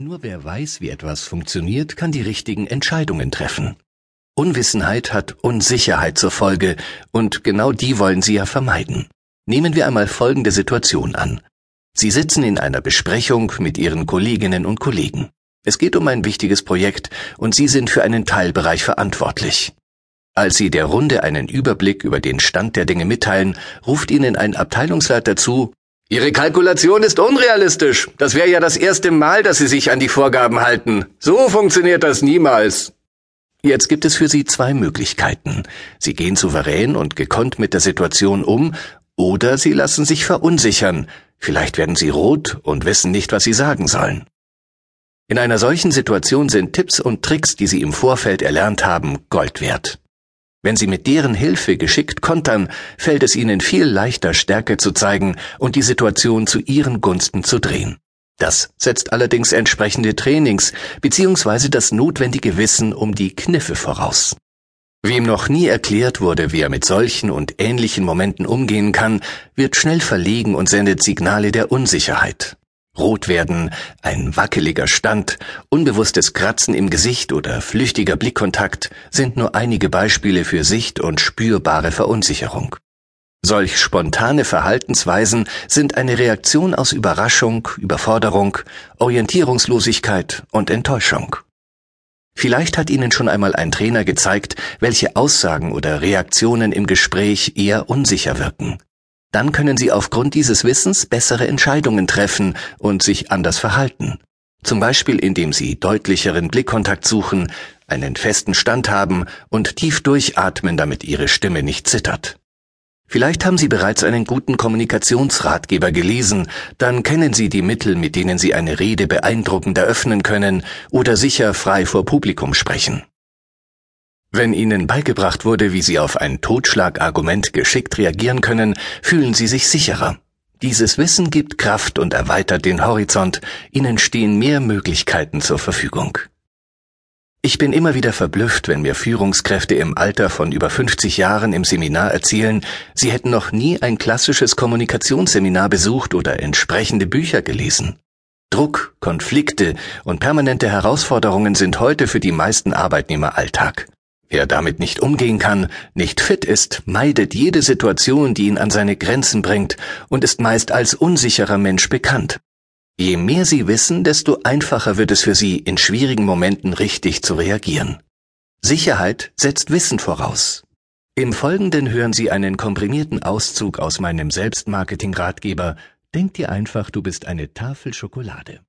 Nur wer weiß, wie etwas funktioniert, kann die richtigen Entscheidungen treffen. Unwissenheit hat Unsicherheit zur Folge, und genau die wollen Sie ja vermeiden. Nehmen wir einmal folgende Situation an. Sie sitzen in einer Besprechung mit Ihren Kolleginnen und Kollegen. Es geht um ein wichtiges Projekt, und Sie sind für einen Teilbereich verantwortlich. Als Sie der Runde einen Überblick über den Stand der Dinge mitteilen, ruft Ihnen ein Abteilungsleiter zu, Ihre Kalkulation ist unrealistisch. Das wäre ja das erste Mal, dass Sie sich an die Vorgaben halten. So funktioniert das niemals. Jetzt gibt es für Sie zwei Möglichkeiten. Sie gehen souverän und gekonnt mit der Situation um, oder Sie lassen sich verunsichern. Vielleicht werden Sie rot und wissen nicht, was Sie sagen sollen. In einer solchen Situation sind Tipps und Tricks, die Sie im Vorfeld erlernt haben, Gold wert. Wenn Sie mit deren Hilfe geschickt kontern, fällt es Ihnen viel leichter, Stärke zu zeigen und die Situation zu Ihren Gunsten zu drehen. Das setzt allerdings entsprechende Trainings bzw. das notwendige Wissen um die Kniffe voraus. Wem noch nie erklärt wurde, wie er mit solchen und ähnlichen Momenten umgehen kann, wird schnell verlegen und sendet Signale der Unsicherheit. Rot werden, ein wackeliger Stand, unbewusstes Kratzen im Gesicht oder flüchtiger Blickkontakt sind nur einige Beispiele für Sicht- und spürbare Verunsicherung. Solch spontane Verhaltensweisen sind eine Reaktion aus Überraschung, Überforderung, Orientierungslosigkeit und Enttäuschung. Vielleicht hat Ihnen schon einmal ein Trainer gezeigt, welche Aussagen oder Reaktionen im Gespräch eher unsicher wirken. Dann können Sie aufgrund dieses Wissens bessere Entscheidungen treffen und sich anders verhalten. Zum Beispiel indem Sie deutlicheren Blickkontakt suchen, einen festen Stand haben und tief durchatmen, damit Ihre Stimme nicht zittert. Vielleicht haben Sie bereits einen guten Kommunikationsratgeber gelesen, dann kennen Sie die Mittel, mit denen Sie eine Rede beeindruckend eröffnen können oder sicher frei vor Publikum sprechen. Wenn Ihnen beigebracht wurde, wie Sie auf ein Totschlagargument geschickt reagieren können, fühlen Sie sich sicherer. Dieses Wissen gibt Kraft und erweitert den Horizont, Ihnen stehen mehr Möglichkeiten zur Verfügung. Ich bin immer wieder verblüfft, wenn mir Führungskräfte im Alter von über 50 Jahren im Seminar erzählen, sie hätten noch nie ein klassisches Kommunikationsseminar besucht oder entsprechende Bücher gelesen. Druck, Konflikte und permanente Herausforderungen sind heute für die meisten Arbeitnehmer Alltag. Wer damit nicht umgehen kann, nicht fit ist, meidet jede Situation, die ihn an seine Grenzen bringt und ist meist als unsicherer Mensch bekannt. Je mehr Sie wissen, desto einfacher wird es für Sie, in schwierigen Momenten richtig zu reagieren. Sicherheit setzt Wissen voraus. Im Folgenden hören Sie einen komprimierten Auszug aus meinem Selbstmarketing-Ratgeber Denk dir einfach, du bist eine Tafel Schokolade.